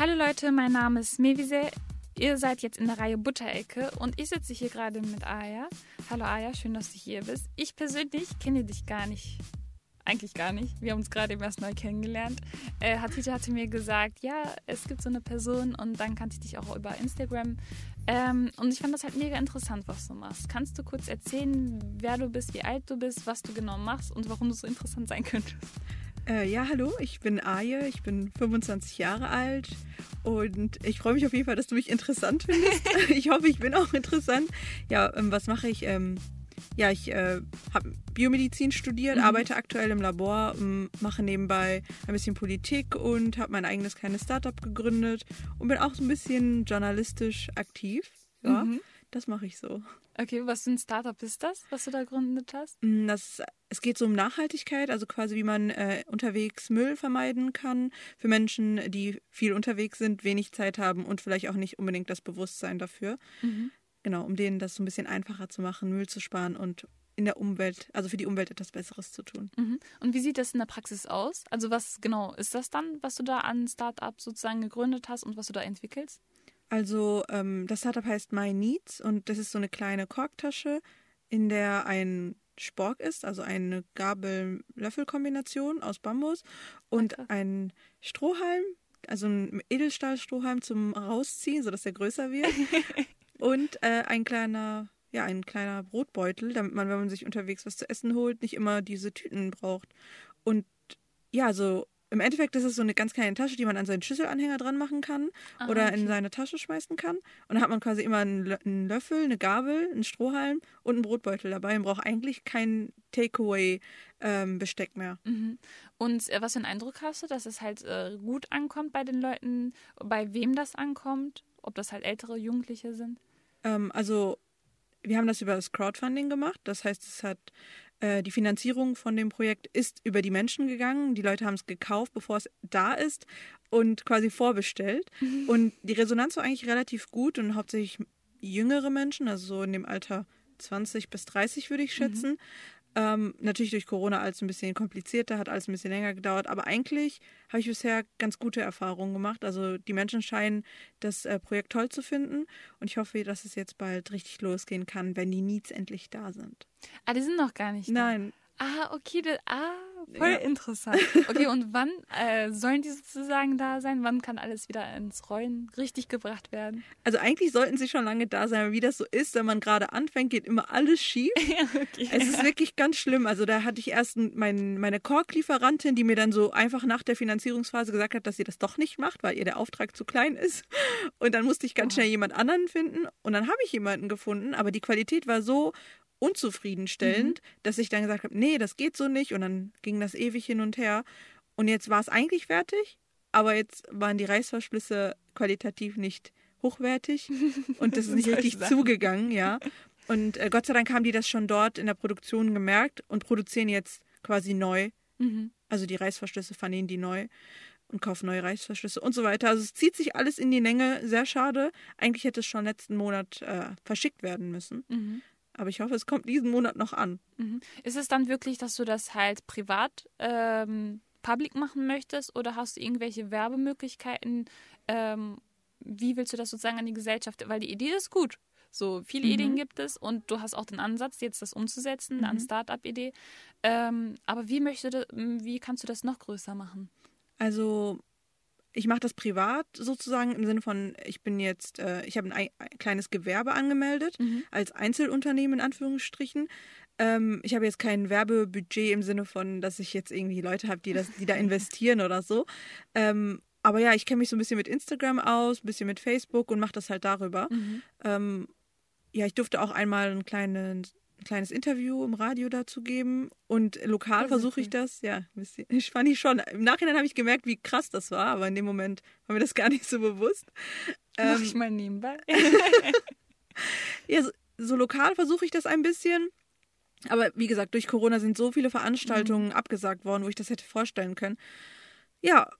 Hallo Leute, mein Name ist Mevise. Ihr seid jetzt in der Reihe Butterecke und ich sitze hier gerade mit Aya. Hallo Aya, schön, dass du hier bist. Ich persönlich kenne dich gar nicht. Eigentlich gar nicht. Wir haben uns gerade erst neu kennengelernt. Äh, Hatija hatte mir gesagt, ja, es gibt so eine Person und dann kannte ich dich auch über Instagram. Ähm, und ich fand das halt mega interessant, was du machst. Kannst du kurz erzählen, wer du bist, wie alt du bist, was du genau machst und warum du so interessant sein könntest? Äh, ja, hallo, ich bin Aje, ich bin 25 Jahre alt und ich freue mich auf jeden Fall, dass du mich interessant findest. ich hoffe, ich bin auch interessant. Ja, ähm, was mache ich? Ähm, ja, ich äh, habe Biomedizin studiert, mhm. arbeite aktuell im Labor, ähm, mache nebenbei ein bisschen Politik und habe mein eigenes kleines Startup gegründet und bin auch so ein bisschen journalistisch aktiv. Ja, mhm. Das mache ich so. Okay, was für ein Startup ist das, was du da gegründet hast? Mm, das, es geht so um Nachhaltigkeit, also quasi wie man äh, unterwegs Müll vermeiden kann für Menschen, die viel unterwegs sind, wenig Zeit haben und vielleicht auch nicht unbedingt das Bewusstsein dafür. Mhm. Genau, um denen das so ein bisschen einfacher zu machen, Müll zu sparen und in der Umwelt, also für die Umwelt etwas Besseres zu tun. Mhm. Und wie sieht das in der Praxis aus? Also was genau ist das dann, was du da an Startup sozusagen gegründet hast und was du da entwickelst? Also ähm, das Startup heißt My Needs und das ist so eine kleine Korktasche, in der ein Spork ist, also eine Gabel-Löffel-Kombination aus Bambus und okay. ein Strohhalm, also ein Edelstahlstrohhalm zum Rausziehen, sodass er größer wird. und äh, ein kleiner, ja, ein kleiner Brotbeutel, damit man, wenn man sich unterwegs was zu essen holt, nicht immer diese Tüten braucht. Und ja, so im Endeffekt ist es so eine ganz kleine Tasche, die man an seinen Schüsselanhänger dran machen kann Aha, oder okay. in seine Tasche schmeißen kann. Und dann hat man quasi immer einen, Löffel, eine Gabel, einen Strohhalm und einen Brotbeutel dabei und braucht eigentlich kein Takeaway-Besteck ähm, mehr. Mhm. Und äh, was für einen Eindruck hast du, dass es halt äh, gut ankommt bei den Leuten, bei wem das ankommt? Ob das halt ältere Jugendliche sind? Ähm, also wir haben das über das Crowdfunding gemacht. Das heißt, es hat äh, die Finanzierung von dem Projekt ist über die Menschen gegangen. Die Leute haben es gekauft, bevor es da ist und quasi vorbestellt. Mhm. Und die Resonanz war eigentlich relativ gut und hauptsächlich jüngere Menschen, also so in dem Alter 20 bis 30 würde ich mhm. schätzen. Mhm. Ähm, natürlich durch Corona alles ein bisschen komplizierter, hat alles ein bisschen länger gedauert, aber eigentlich habe ich bisher ganz gute Erfahrungen gemacht. Also die Menschen scheinen das äh, Projekt toll zu finden und ich hoffe, dass es jetzt bald richtig losgehen kann, wenn die Needs endlich da sind. Ah, die sind noch gar nicht da. Nein. Ah, okay, das, ah, Voll ja. interessant. Okay, und wann äh, sollen die sozusagen da sein? Wann kann alles wieder ins Rollen richtig gebracht werden? Also eigentlich sollten sie schon lange da sein, aber wie das so ist, wenn man gerade anfängt, geht immer alles schief. Ja, okay. Es ist wirklich ganz schlimm. Also da hatte ich erst mein, meine Kork-Lieferantin, die mir dann so einfach nach der Finanzierungsphase gesagt hat, dass sie das doch nicht macht, weil ihr der Auftrag zu klein ist. Und dann musste ich ganz oh. schnell jemand anderen finden. Und dann habe ich jemanden gefunden, aber die Qualität war so unzufriedenstellend, mhm. dass ich dann gesagt habe, nee, das geht so nicht. Und dann ging das ewig hin und her. Und jetzt war es eigentlich fertig, aber jetzt waren die Reißverschlüsse qualitativ nicht hochwertig und das ist nicht richtig zugegangen, ja. Und äh, Gott sei Dank haben die das schon dort in der Produktion gemerkt und produzieren jetzt quasi neu. Mhm. Also die Reißverschlüsse vernähen die neu und kaufen neue Reißverschlüsse und so weiter. Also es zieht sich alles in die Länge, sehr schade. Eigentlich hätte es schon letzten Monat äh, verschickt werden müssen. Mhm. Aber ich hoffe, es kommt diesen Monat noch an. Mhm. Ist es dann wirklich, dass du das halt privat ähm, public machen möchtest oder hast du irgendwelche Werbemöglichkeiten? Ähm, wie willst du das sozusagen an die Gesellschaft? Weil die Idee ist gut. So viele mhm. Ideen gibt es und du hast auch den Ansatz, jetzt das umzusetzen, mhm. eine Start-up-Idee. Ähm, aber wie möchtest du, wie kannst du das noch größer machen? Also ich mache das privat sozusagen im Sinne von, ich bin jetzt, äh, ich habe ein, ein, kleines Gewerbe angemeldet, mhm. als Einzelunternehmen in Anführungsstrichen. Ähm, ich habe jetzt kein Werbebudget im Sinne von, dass ich jetzt irgendwie Leute habe, die, die da investieren oder so. Ähm, aber ja, ich kenne mich so ein bisschen mit Instagram aus, ein bisschen mit Facebook und mache das halt darüber. Mhm. Ähm, ja, ich durfte auch einmal einen kleinen ein kleines Interview im Radio dazu geben. Und lokal versuche ich das, ja, ich fand ich schon. Im Nachhinein habe ich gemerkt, wie krass das war, aber in dem Moment war mir das gar nicht so bewusst. Mach ähm, ich mal nebenbei. ja, so, so lokal versuche ich das ein bisschen. Aber wie gesagt, durch Corona sind so viele Veranstaltungen mhm. abgesagt worden, wo ich das hätte vorstellen können. Ja,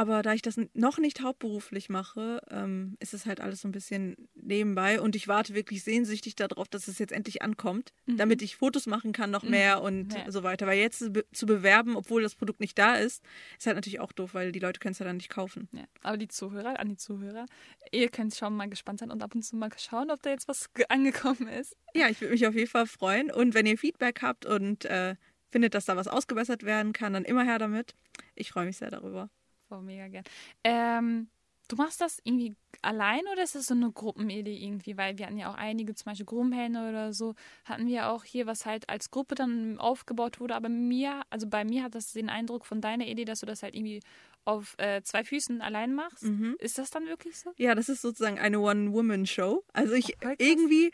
Aber da ich das noch nicht hauptberuflich mache, ähm, ist es halt alles so ein bisschen nebenbei. Und ich warte wirklich sehnsüchtig darauf, dass es jetzt endlich ankommt, mhm. damit ich Fotos machen kann, noch mhm. mehr und ja. so weiter. Weil jetzt zu bewerben, obwohl das Produkt nicht da ist, ist halt natürlich auch doof, weil die Leute können es ja dann nicht kaufen. Ja. Aber die Zuhörer, an die Zuhörer, ihr könnt schon mal gespannt sein und ab und zu mal schauen, ob da jetzt was angekommen ist. Ja, ich würde mich auf jeden Fall freuen. Und wenn ihr Feedback habt und äh, findet, dass da was ausgebessert werden kann, dann immer her damit. Ich freue mich sehr darüber. Oh, mega gern. Ähm, du machst das irgendwie allein oder ist das so eine Gruppenidee irgendwie? Weil wir hatten ja auch einige, zum Beispiel Grummhähne oder so, hatten wir auch hier, was halt als Gruppe dann aufgebaut wurde. Aber mir, also bei mir hat das den Eindruck von deiner Idee, dass du das halt irgendwie auf äh, zwei Füßen allein machst. Mhm. Ist das dann wirklich so? Ja, das ist sozusagen eine One-Woman-Show. Also ich oh, irgendwie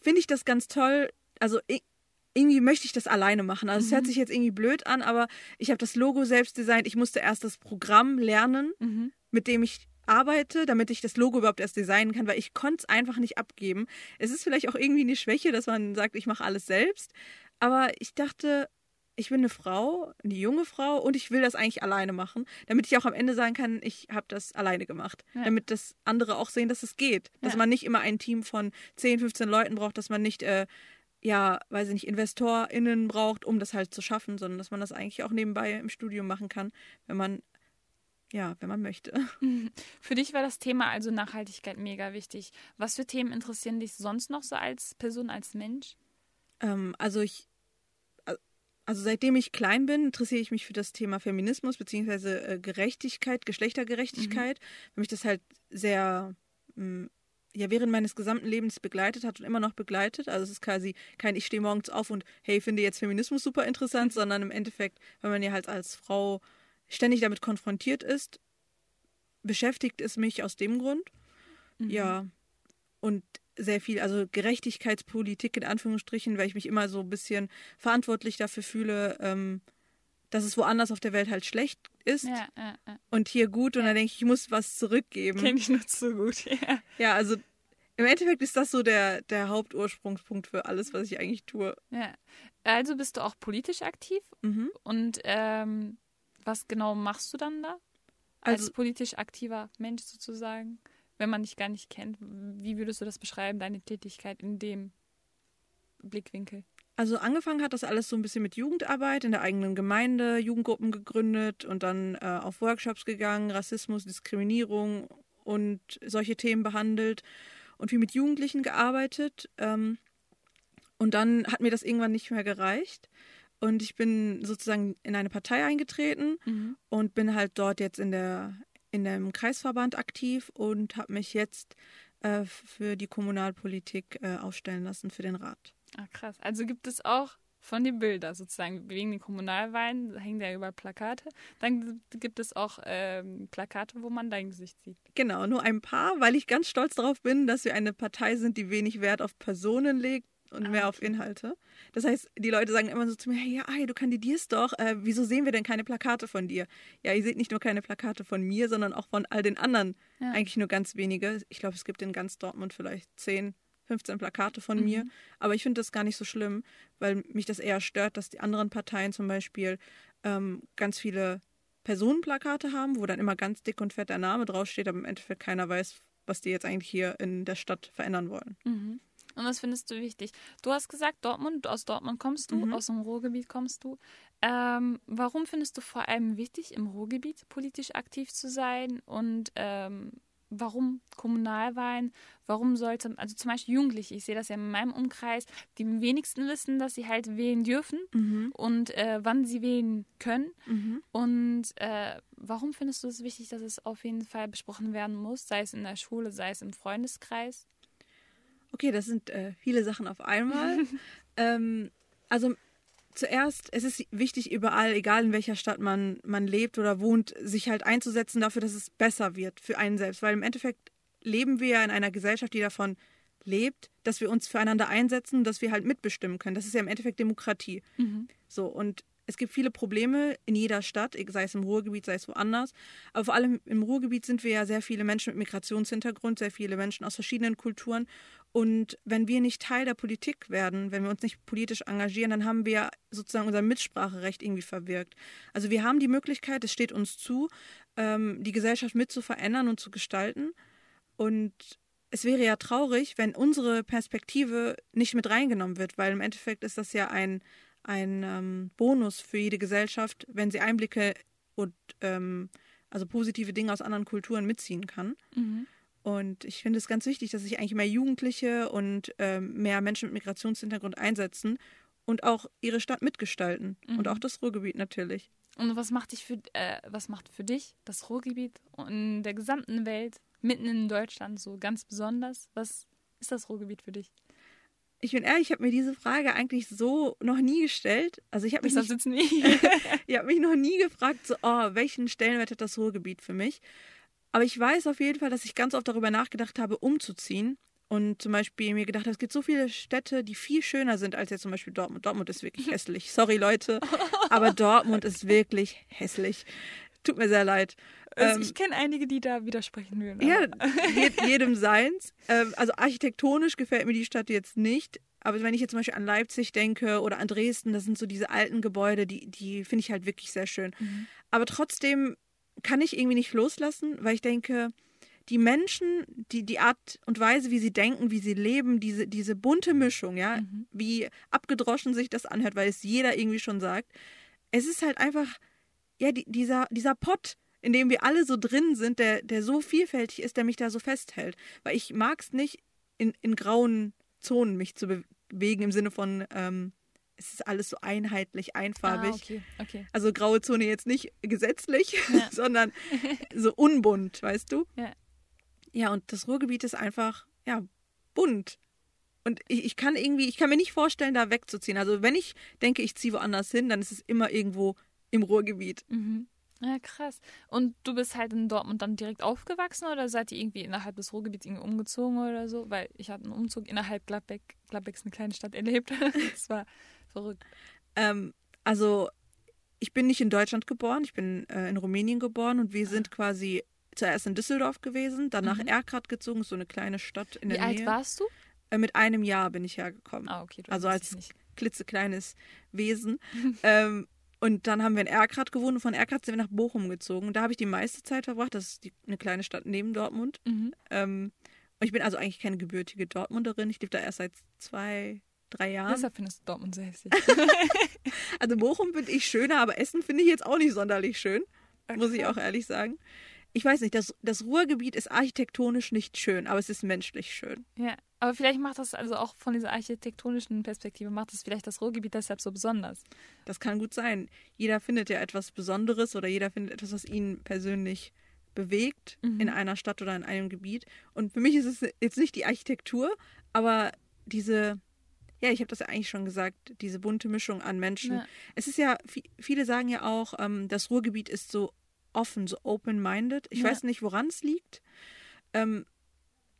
finde ich das ganz toll. Also ich, irgendwie möchte ich das alleine machen. Also es mhm. hört sich jetzt irgendwie blöd an, aber ich habe das Logo selbst designt. Ich musste erst das Programm lernen, mhm. mit dem ich arbeite, damit ich das Logo überhaupt erst designen kann, weil ich konnte es einfach nicht abgeben. Es ist vielleicht auch irgendwie eine Schwäche, dass man sagt, ich mache alles selbst. Aber ich dachte, ich bin eine Frau, eine junge Frau und ich will das eigentlich alleine machen, damit ich auch am Ende sagen kann, ich habe das alleine gemacht. Ja. Damit das andere auch sehen, dass es geht. Dass ja. man nicht immer ein Team von 10, 15 Leuten braucht, dass man nicht äh, ja, weiß ich nicht, InvestorInnen braucht, um das halt zu schaffen, sondern dass man das eigentlich auch nebenbei im Studium machen kann, wenn man, ja, wenn man möchte. Für dich war das Thema also Nachhaltigkeit mega wichtig. Was für Themen interessieren dich sonst noch so als Person, als Mensch? Ähm, also ich, also seitdem ich klein bin, interessiere ich mich für das Thema Feminismus beziehungsweise äh, Gerechtigkeit, Geschlechtergerechtigkeit, mhm. weil mich das halt sehr mm, ja während meines gesamten Lebens begleitet hat und immer noch begleitet. Also es ist quasi kein ich stehe morgens auf und hey, finde jetzt Feminismus super interessant, sondern im Endeffekt, wenn man ja halt als Frau ständig damit konfrontiert ist, beschäftigt es mich aus dem Grund. Mhm. Ja. Und sehr viel, also Gerechtigkeitspolitik in Anführungsstrichen, weil ich mich immer so ein bisschen verantwortlich dafür fühle, ähm, dass es woanders auf der Welt halt schlecht ist ja, ja, ja. und hier gut. Und dann denke ich, ich muss was zurückgeben. Kenne ich nur zu gut, ja. Ja, also im Endeffekt ist das so der, der Hauptursprungspunkt für alles, was ich eigentlich tue. Ja. Also bist du auch politisch aktiv? Mhm. Und ähm, was genau machst du dann da? Als also, politisch aktiver Mensch sozusagen, wenn man dich gar nicht kennt. Wie würdest du das beschreiben, deine Tätigkeit in dem Blickwinkel? Also angefangen hat das alles so ein bisschen mit Jugendarbeit in der eigenen Gemeinde, Jugendgruppen gegründet und dann äh, auf Workshops gegangen, Rassismus, Diskriminierung und solche Themen behandelt und viel mit Jugendlichen gearbeitet. Ähm, und dann hat mir das irgendwann nicht mehr gereicht. Und ich bin sozusagen in eine Partei eingetreten mhm. und bin halt dort jetzt in der in dem Kreisverband aktiv und habe mich jetzt äh, für die Kommunalpolitik äh, aufstellen lassen für den Rat. Ah, krass. Also gibt es auch von den Bildern sozusagen, wegen den Kommunalwahlen hängen da überall Plakate. Dann gibt es auch ähm, Plakate, wo man dein Gesicht sieht. Genau, nur ein paar, weil ich ganz stolz darauf bin, dass wir eine Partei sind, die wenig Wert auf Personen legt und ah, mehr auf Inhalte. Das heißt, die Leute sagen immer so zu mir, hey, ja, du kandidierst doch, äh, wieso sehen wir denn keine Plakate von dir? Ja, ihr seht nicht nur keine Plakate von mir, sondern auch von all den anderen. Ja. Eigentlich nur ganz wenige. Ich glaube, es gibt in ganz Dortmund vielleicht zehn 15 Plakate von mhm. mir. Aber ich finde das gar nicht so schlimm, weil mich das eher stört, dass die anderen Parteien zum Beispiel ähm, ganz viele Personenplakate haben, wo dann immer ganz dick und fett der Name draufsteht, aber im Endeffekt keiner weiß, was die jetzt eigentlich hier in der Stadt verändern wollen. Mhm. Und was findest du wichtig? Du hast gesagt, Dortmund, aus Dortmund kommst du, mhm. aus dem Ruhrgebiet kommst du. Ähm, warum findest du vor allem wichtig, im Ruhrgebiet politisch aktiv zu sein? Und ähm, warum Kommunalwahlen, warum sollte, also zum Beispiel Jugendliche, ich sehe das ja in meinem Umkreis, die am wenigsten wissen, dass sie halt wählen dürfen mhm. und äh, wann sie wählen können. Mhm. Und äh, warum findest du es wichtig, dass es auf jeden Fall besprochen werden muss, sei es in der Schule, sei es im Freundeskreis? Okay, das sind äh, viele Sachen auf einmal. ähm, also zuerst, es ist wichtig, überall, egal in welcher Stadt man, man lebt oder wohnt, sich halt einzusetzen dafür, dass es besser wird für einen selbst. Weil im Endeffekt leben wir ja in einer Gesellschaft, die davon lebt, dass wir uns füreinander einsetzen, dass wir halt mitbestimmen können. Das ist ja im Endeffekt Demokratie. Mhm. So, und es gibt viele Probleme in jeder Stadt, sei es im Ruhrgebiet, sei es woanders. Aber vor allem im Ruhrgebiet sind wir ja sehr viele Menschen mit Migrationshintergrund, sehr viele Menschen aus verschiedenen Kulturen. Und wenn wir nicht Teil der Politik werden, wenn wir uns nicht politisch engagieren, dann haben wir sozusagen unser Mitspracherecht irgendwie verwirkt. Also wir haben die Möglichkeit, es steht uns zu, ähm, die Gesellschaft mit zu verändern und zu gestalten. Und es wäre ja traurig, wenn unsere Perspektive nicht mit reingenommen wird, weil im Endeffekt ist das ja ein, ein ähm, Bonus für jede Gesellschaft, wenn sie Einblicke und ähm, also positive Dinge aus anderen Kulturen mitziehen kann. Mhm. Und ich finde es ganz wichtig, dass sich eigentlich mehr Jugendliche und ähm, mehr Menschen mit Migrationshintergrund einsetzen und auch ihre Stadt mitgestalten. Mhm. Und auch das Ruhrgebiet natürlich. Und was macht dich für äh, was macht für dich das Ruhrgebiet in der gesamten Welt, mitten in Deutschland so ganz besonders? Was ist das Ruhrgebiet für dich? Ich bin ehrlich, ich habe mir diese Frage eigentlich so noch nie gestellt. Also ich habe mich, nicht, nie. ich habe mich noch nie gefragt, so, oh, welchen Stellenwert hat das Ruhrgebiet für mich? Aber ich weiß auf jeden Fall, dass ich ganz oft darüber nachgedacht habe, umzuziehen. Und zum Beispiel mir gedacht habe, es gibt so viele Städte, die viel schöner sind als jetzt zum Beispiel Dortmund. Dortmund ist wirklich hässlich. Sorry, Leute. Aber Dortmund ist wirklich hässlich. Tut mir sehr leid. Also ähm, ich kenne einige, die da widersprechen würden. Ja, jedem seins. Ähm, also architektonisch gefällt mir die Stadt jetzt nicht. Aber wenn ich jetzt zum Beispiel an Leipzig denke oder an Dresden, das sind so diese alten Gebäude, die, die finde ich halt wirklich sehr schön. Mhm. Aber trotzdem kann ich irgendwie nicht loslassen, weil ich denke, die Menschen, die, die Art und Weise, wie sie denken, wie sie leben, diese, diese bunte Mischung, ja, mhm. wie abgedroschen sich das anhört, weil es jeder irgendwie schon sagt, es ist halt einfach, ja, die, dieser, dieser Pott, in dem wir alle so drin sind, der, der so vielfältig ist, der mich da so festhält. Weil ich mag es nicht, in, in grauen Zonen mich zu bewegen, im Sinne von, ähm, es ist alles so einheitlich, einfarbig. Ah, okay, okay. Also graue Zone jetzt nicht gesetzlich, ja. sondern so unbunt, weißt du? Ja. Ja, und das Ruhrgebiet ist einfach, ja, bunt. Und ich, ich kann irgendwie, ich kann mir nicht vorstellen, da wegzuziehen. Also wenn ich denke, ich ziehe woanders hin, dann ist es immer irgendwo im Ruhrgebiet. Mhm. Ja, krass. Und du bist halt in Dortmund dann direkt aufgewachsen oder seid ihr irgendwie innerhalb des Ruhrgebiets irgendwie umgezogen oder so? Weil ich habe einen Umzug innerhalb Gladbeck, Gladbeck ist eine kleine Stadt erlebt. das war verrückt. Ähm, also ich bin nicht in Deutschland geboren, ich bin äh, in Rumänien geboren und wir sind quasi zuerst in Düsseldorf gewesen, danach mhm. Erkrath gezogen, so eine kleine Stadt in Wie der Nähe. Wie alt warst du? Äh, mit einem Jahr bin ich hergekommen. Ah, okay. also als klitzekleines Wesen. ähm, und dann haben wir in Erkrath gewohnt und von Erkrath sind wir nach Bochum gezogen. Da habe ich die meiste Zeit verbracht. Das ist die, eine kleine Stadt neben Dortmund. Mhm. Ähm, und ich bin also eigentlich keine gebürtige Dortmunderin. Ich lebe da erst seit zwei, drei Jahren. Deshalb findest du Dortmund sehr hässlich. also Bochum finde ich schöner, aber Essen finde ich jetzt auch nicht sonderlich schön. Okay. Muss ich auch ehrlich sagen ich weiß nicht, das, das Ruhrgebiet ist architektonisch nicht schön, aber es ist menschlich schön. Ja, aber vielleicht macht das also auch von dieser architektonischen Perspektive, macht das vielleicht das Ruhrgebiet deshalb so besonders. Das kann gut sein. Jeder findet ja etwas Besonderes oder jeder findet etwas, was ihn persönlich bewegt mhm. in einer Stadt oder in einem Gebiet. Und für mich ist es jetzt nicht die Architektur, aber diese, ja, ich habe das ja eigentlich schon gesagt, diese bunte Mischung an Menschen. Ja. Es ist ja, viele sagen ja auch, ähm, das Ruhrgebiet ist so offen, so open-minded. Ich ja. weiß nicht, woran es liegt. Ähm,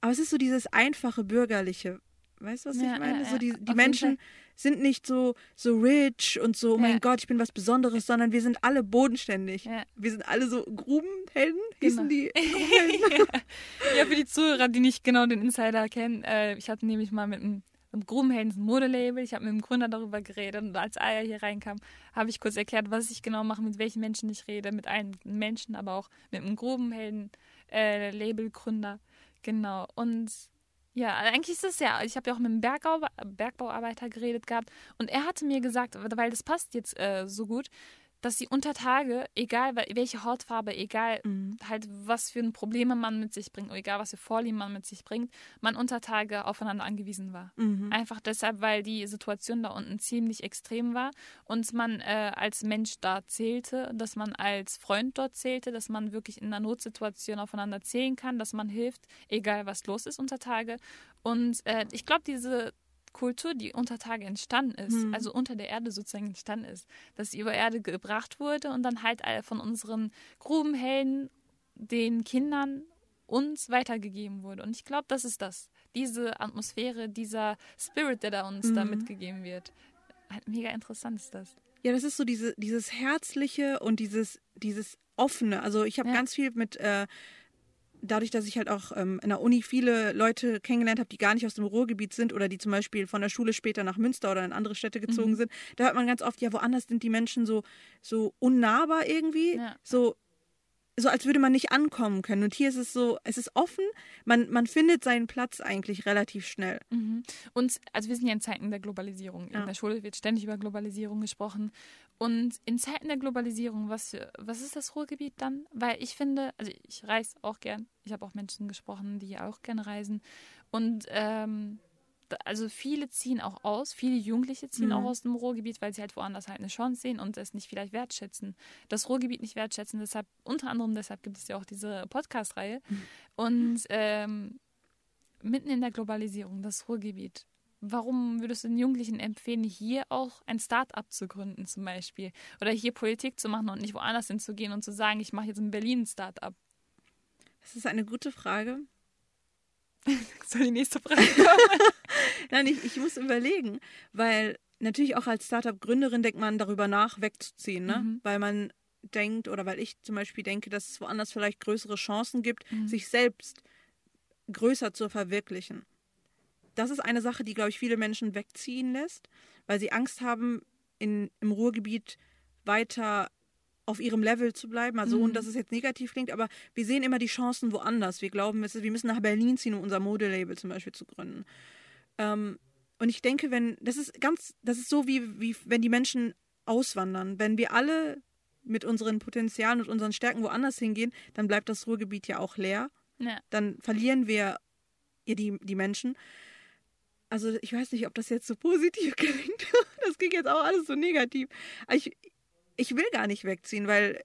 aber es ist so dieses einfache Bürgerliche. Weißt du, was ja, ich meine? So die, die Menschen sind nicht so, so rich und so, oh mein Gott, ich bin was Besonderes, sondern wir sind alle bodenständig. Wir sind alle so Grubenhelden, hießen genau. die Grubenhelden? ja. für die Zuhörer, die nicht genau den Insider kennen, äh, ich hatte nämlich mal mit einem im Grubenhelden Modelabel. Ich habe mit dem Gründer darüber geredet und als Aya hier reinkam, habe ich kurz erklärt, was ich genau mache, mit welchen Menschen ich rede, mit allen Menschen, aber auch mit dem Grubenhelden äh, Labelgründer. Genau. Und ja, eigentlich ist es ja, ich habe ja auch mit einem Bergbau, Bergbauarbeiter geredet gehabt und er hatte mir gesagt, weil das passt jetzt äh, so gut, dass sie unter Tage, egal welche Hautfarbe, egal mhm. halt was für Probleme man mit sich bringt, egal was für Vorlieben man mit sich bringt, man unter Tage aufeinander angewiesen war. Mhm. Einfach deshalb, weil die Situation da unten ziemlich extrem war und man äh, als Mensch da zählte, dass man als Freund dort zählte, dass man wirklich in einer Notsituation aufeinander zählen kann, dass man hilft, egal was los ist unter Tage. Und äh, ich glaube, diese Kultur, die unter Tage entstanden ist, mhm. also unter der Erde sozusagen entstanden ist, dass sie über Erde gebracht wurde und dann halt von unseren Grubenhelden, den Kindern uns weitergegeben wurde. Und ich glaube, das ist das. Diese Atmosphäre, dieser Spirit, der da uns mhm. da mitgegeben wird. Halt mega interessant ist das. Ja, das ist so diese, dieses Herzliche und dieses, dieses Offene. Also ich habe ja. ganz viel mit, äh, dadurch, dass ich halt auch ähm, in der Uni viele Leute kennengelernt habe, die gar nicht aus dem Ruhrgebiet sind oder die zum Beispiel von der Schule später nach Münster oder in andere Städte gezogen mhm. sind, da hört man ganz oft, ja, woanders sind die Menschen so, so unnahbar irgendwie. Ja. So, so als würde man nicht ankommen können. Und hier ist es so, es ist offen, man, man findet seinen Platz eigentlich relativ schnell. Mhm. Und also wir sind ja in Zeiten der Globalisierung. In ja. der Schule wird ständig über Globalisierung gesprochen. Und in Zeiten der Globalisierung, was, für, was ist das Ruhrgebiet dann? Weil ich finde, also ich reise auch gern. Ich habe auch Menschen gesprochen, die auch gerne reisen. Und ähm, also viele ziehen auch aus, viele Jugendliche ziehen mhm. auch aus dem Ruhrgebiet, weil sie halt woanders halt eine Chance sehen und es nicht vielleicht wertschätzen. Das Ruhrgebiet nicht wertschätzen, deshalb, unter anderem deshalb gibt es ja auch diese Podcast-Reihe. Mhm. Und ähm, mitten in der Globalisierung, das Ruhrgebiet. Warum würdest du den Jugendlichen empfehlen, hier auch ein Start-up zu gründen zum Beispiel? Oder hier Politik zu machen und nicht woanders hinzugehen und zu sagen, ich mache jetzt in Berlin ein Start-up? Das ist eine gute Frage. Soll die nächste Frage kommen? Nein, ich, ich muss überlegen, weil natürlich auch als Startup-Gründerin denkt man darüber nach, wegzuziehen, ne? Mhm. Weil man denkt oder weil ich zum Beispiel denke, dass es woanders vielleicht größere Chancen gibt, mhm. sich selbst größer zu verwirklichen. Das ist eine Sache, die, glaube ich, viele Menschen wegziehen lässt, weil sie Angst haben, in, im Ruhrgebiet weiter auf ihrem Level zu bleiben. Also, mhm. und dass es jetzt negativ klingt, aber wir sehen immer die Chancen woanders. Wir glauben, wir müssen nach Berlin ziehen, um unser Modelabel zum Beispiel zu gründen. Ähm, und ich denke, wenn, das ist ganz, das ist so wie, wie wenn die Menschen auswandern. Wenn wir alle mit unseren Potenzialen und unseren Stärken woanders hingehen, dann bleibt das Ruhrgebiet ja auch leer. Ja. Dann verlieren wir die, die Menschen. Also ich weiß nicht, ob das jetzt so positiv klingt. Das klingt jetzt auch alles so negativ. Ich, ich will gar nicht wegziehen, weil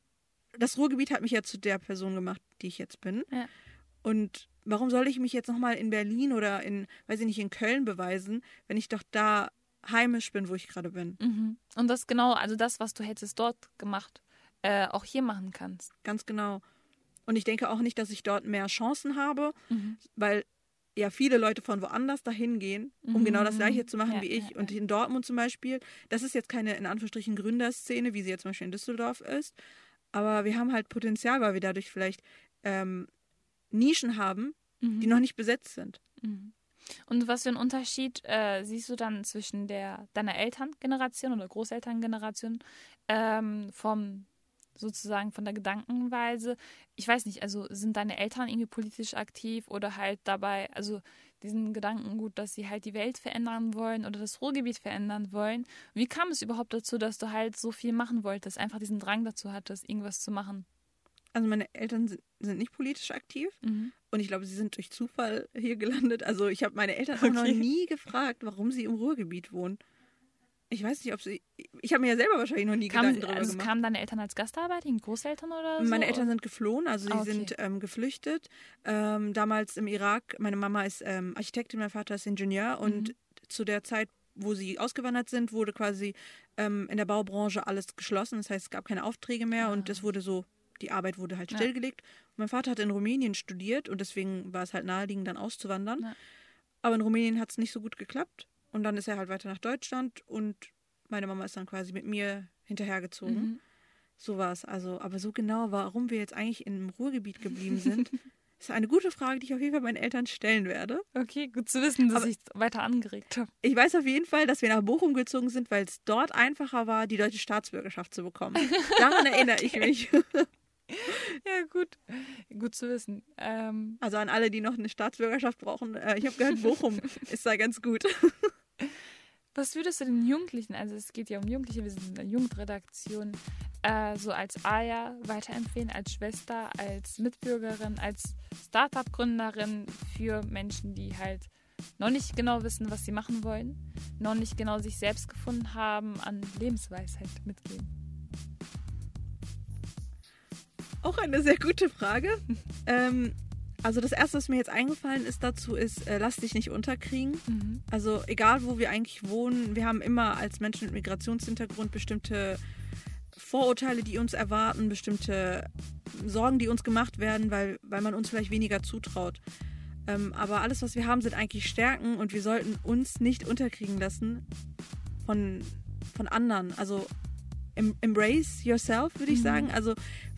das Ruhrgebiet hat mich ja zu der Person gemacht, die ich jetzt bin. Ja. Und warum soll ich mich jetzt nochmal in Berlin oder in, weiß ich nicht, in Köln beweisen, wenn ich doch da heimisch bin, wo ich gerade bin? Mhm. Und das genau, also das, was du hättest dort gemacht, äh, auch hier machen kannst. Ganz genau. Und ich denke auch nicht, dass ich dort mehr Chancen habe, mhm. weil ja viele Leute von woanders dahin gehen, um mhm. genau das gleiche zu machen ja, wie ich. Ja, und in Dortmund zum Beispiel, das ist jetzt keine in Anführungsstrichen Gründerszene, wie sie jetzt zum Beispiel in Düsseldorf ist. Aber wir haben halt Potenzial, weil wir dadurch vielleicht ähm, Nischen haben, mhm. die noch nicht besetzt sind. Mhm. Und was für einen Unterschied äh, siehst du dann zwischen der deiner Elterngeneration oder Großelterngeneration ähm, vom sozusagen von der Gedankenweise? Ich weiß nicht, also sind deine Eltern irgendwie politisch aktiv oder halt dabei, also diesen Gedankengut, dass sie halt die Welt verändern wollen oder das Ruhrgebiet verändern wollen. Wie kam es überhaupt dazu, dass du halt so viel machen wolltest, einfach diesen Drang dazu hattest, irgendwas zu machen? Also meine Eltern sind, sind nicht politisch aktiv mhm. und ich glaube, sie sind durch Zufall hier gelandet. Also ich habe meine Eltern okay. auch noch nie gefragt, warum sie im Ruhrgebiet wohnen. Ich weiß nicht, ob sie. Ich habe mir ja selber wahrscheinlich noch nie kam, Gedanken darüber also gemacht. Kamen deine Eltern als Gastarbeiter, Großeltern oder so? Meine Eltern sind geflohen, also sie ah, okay. sind ähm, geflüchtet. Ähm, damals im Irak. Meine Mama ist ähm, Architektin, mein Vater ist Ingenieur und mhm. zu der Zeit, wo sie ausgewandert sind, wurde quasi ähm, in der Baubranche alles geschlossen. Das heißt, es gab keine Aufträge mehr ah. und es wurde so die Arbeit wurde halt stillgelegt. Ja. Mein Vater hat in Rumänien studiert und deswegen war es halt naheliegend, dann auszuwandern. Ja. Aber in Rumänien hat es nicht so gut geklappt. Und dann ist er halt weiter nach Deutschland und meine Mama ist dann quasi mit mir hinterhergezogen. Mhm. So war es. Also, aber so genau, warum wir jetzt eigentlich im Ruhrgebiet geblieben sind, ist eine gute Frage, die ich auf jeden Fall meinen Eltern stellen werde. Okay, gut zu wissen, dass aber ich weiter angeregt habe. Ich weiß auf jeden Fall, dass wir nach Bochum gezogen sind, weil es dort einfacher war, die deutsche Staatsbürgerschaft zu bekommen. Daran erinnere ich mich. ja, gut. Gut zu wissen. Ähm, also an alle, die noch eine Staatsbürgerschaft brauchen. Äh, ich habe gehört, Bochum ist da ganz gut. Was würdest du den Jugendlichen, also es geht ja um Jugendliche, wir sind in der Jugendredaktion, äh, so als Aya weiterempfehlen, als Schwester, als Mitbürgerin, als Startup-Gründerin für Menschen, die halt noch nicht genau wissen, was sie machen wollen, noch nicht genau sich selbst gefunden haben, an Lebensweisheit mitgeben? Auch eine sehr gute Frage. ähm, also das Erste, was mir jetzt eingefallen ist dazu, ist, äh, lass dich nicht unterkriegen. Mhm. Also egal, wo wir eigentlich wohnen, wir haben immer als Menschen mit Migrationshintergrund bestimmte Vorurteile, die uns erwarten, bestimmte Sorgen, die uns gemacht werden, weil, weil man uns vielleicht weniger zutraut. Ähm, aber alles, was wir haben, sind eigentlich Stärken und wir sollten uns nicht unterkriegen lassen von, von anderen. Also embrace yourself, würde ich mhm. sagen. Also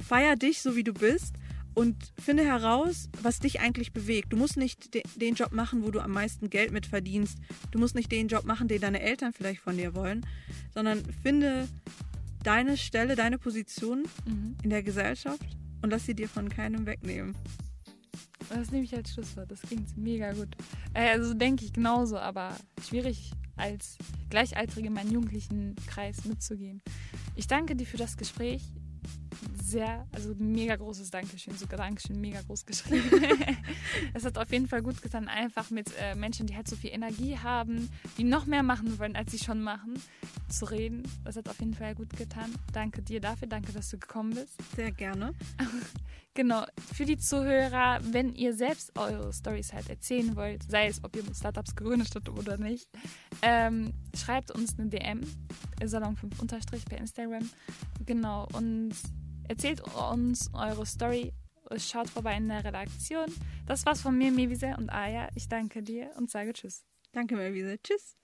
feier dich so, wie du bist und finde heraus, was dich eigentlich bewegt. Du musst nicht de den Job machen, wo du am meisten Geld mit verdienst. Du musst nicht den Job machen, den deine Eltern vielleicht von dir wollen, sondern finde deine Stelle, deine Position mhm. in der Gesellschaft und lass sie dir von keinem wegnehmen. Das nehme ich als Schlusswort. Das klingt mega gut. Äh, also denke ich genauso, aber schwierig als Gleichaltrige meinen jugendlichen Kreis mitzugeben. Ich danke dir für das Gespräch sehr, also mega großes Dankeschön, sogar Dankeschön, mega groß geschrieben. es hat auf jeden Fall gut getan, einfach mit äh, Menschen, die halt so viel Energie haben, die noch mehr machen wollen, als sie schon machen, zu reden. Das hat auf jeden Fall gut getan. Danke dir dafür, danke, dass du gekommen bist. Sehr gerne. genau, für die Zuhörer, wenn ihr selbst eure Stories halt erzählen wollt, sei es, ob ihr mit Startups gegründet habt oder nicht, ähm, schreibt uns eine DM, Salon5 unterstrich bei Instagram. Genau, und Erzählt uns eure Story. Schaut vorbei in der Redaktion. Das war's von mir, Mevise und Aya. Ich danke dir und sage Tschüss. Danke, Mevise. Tschüss.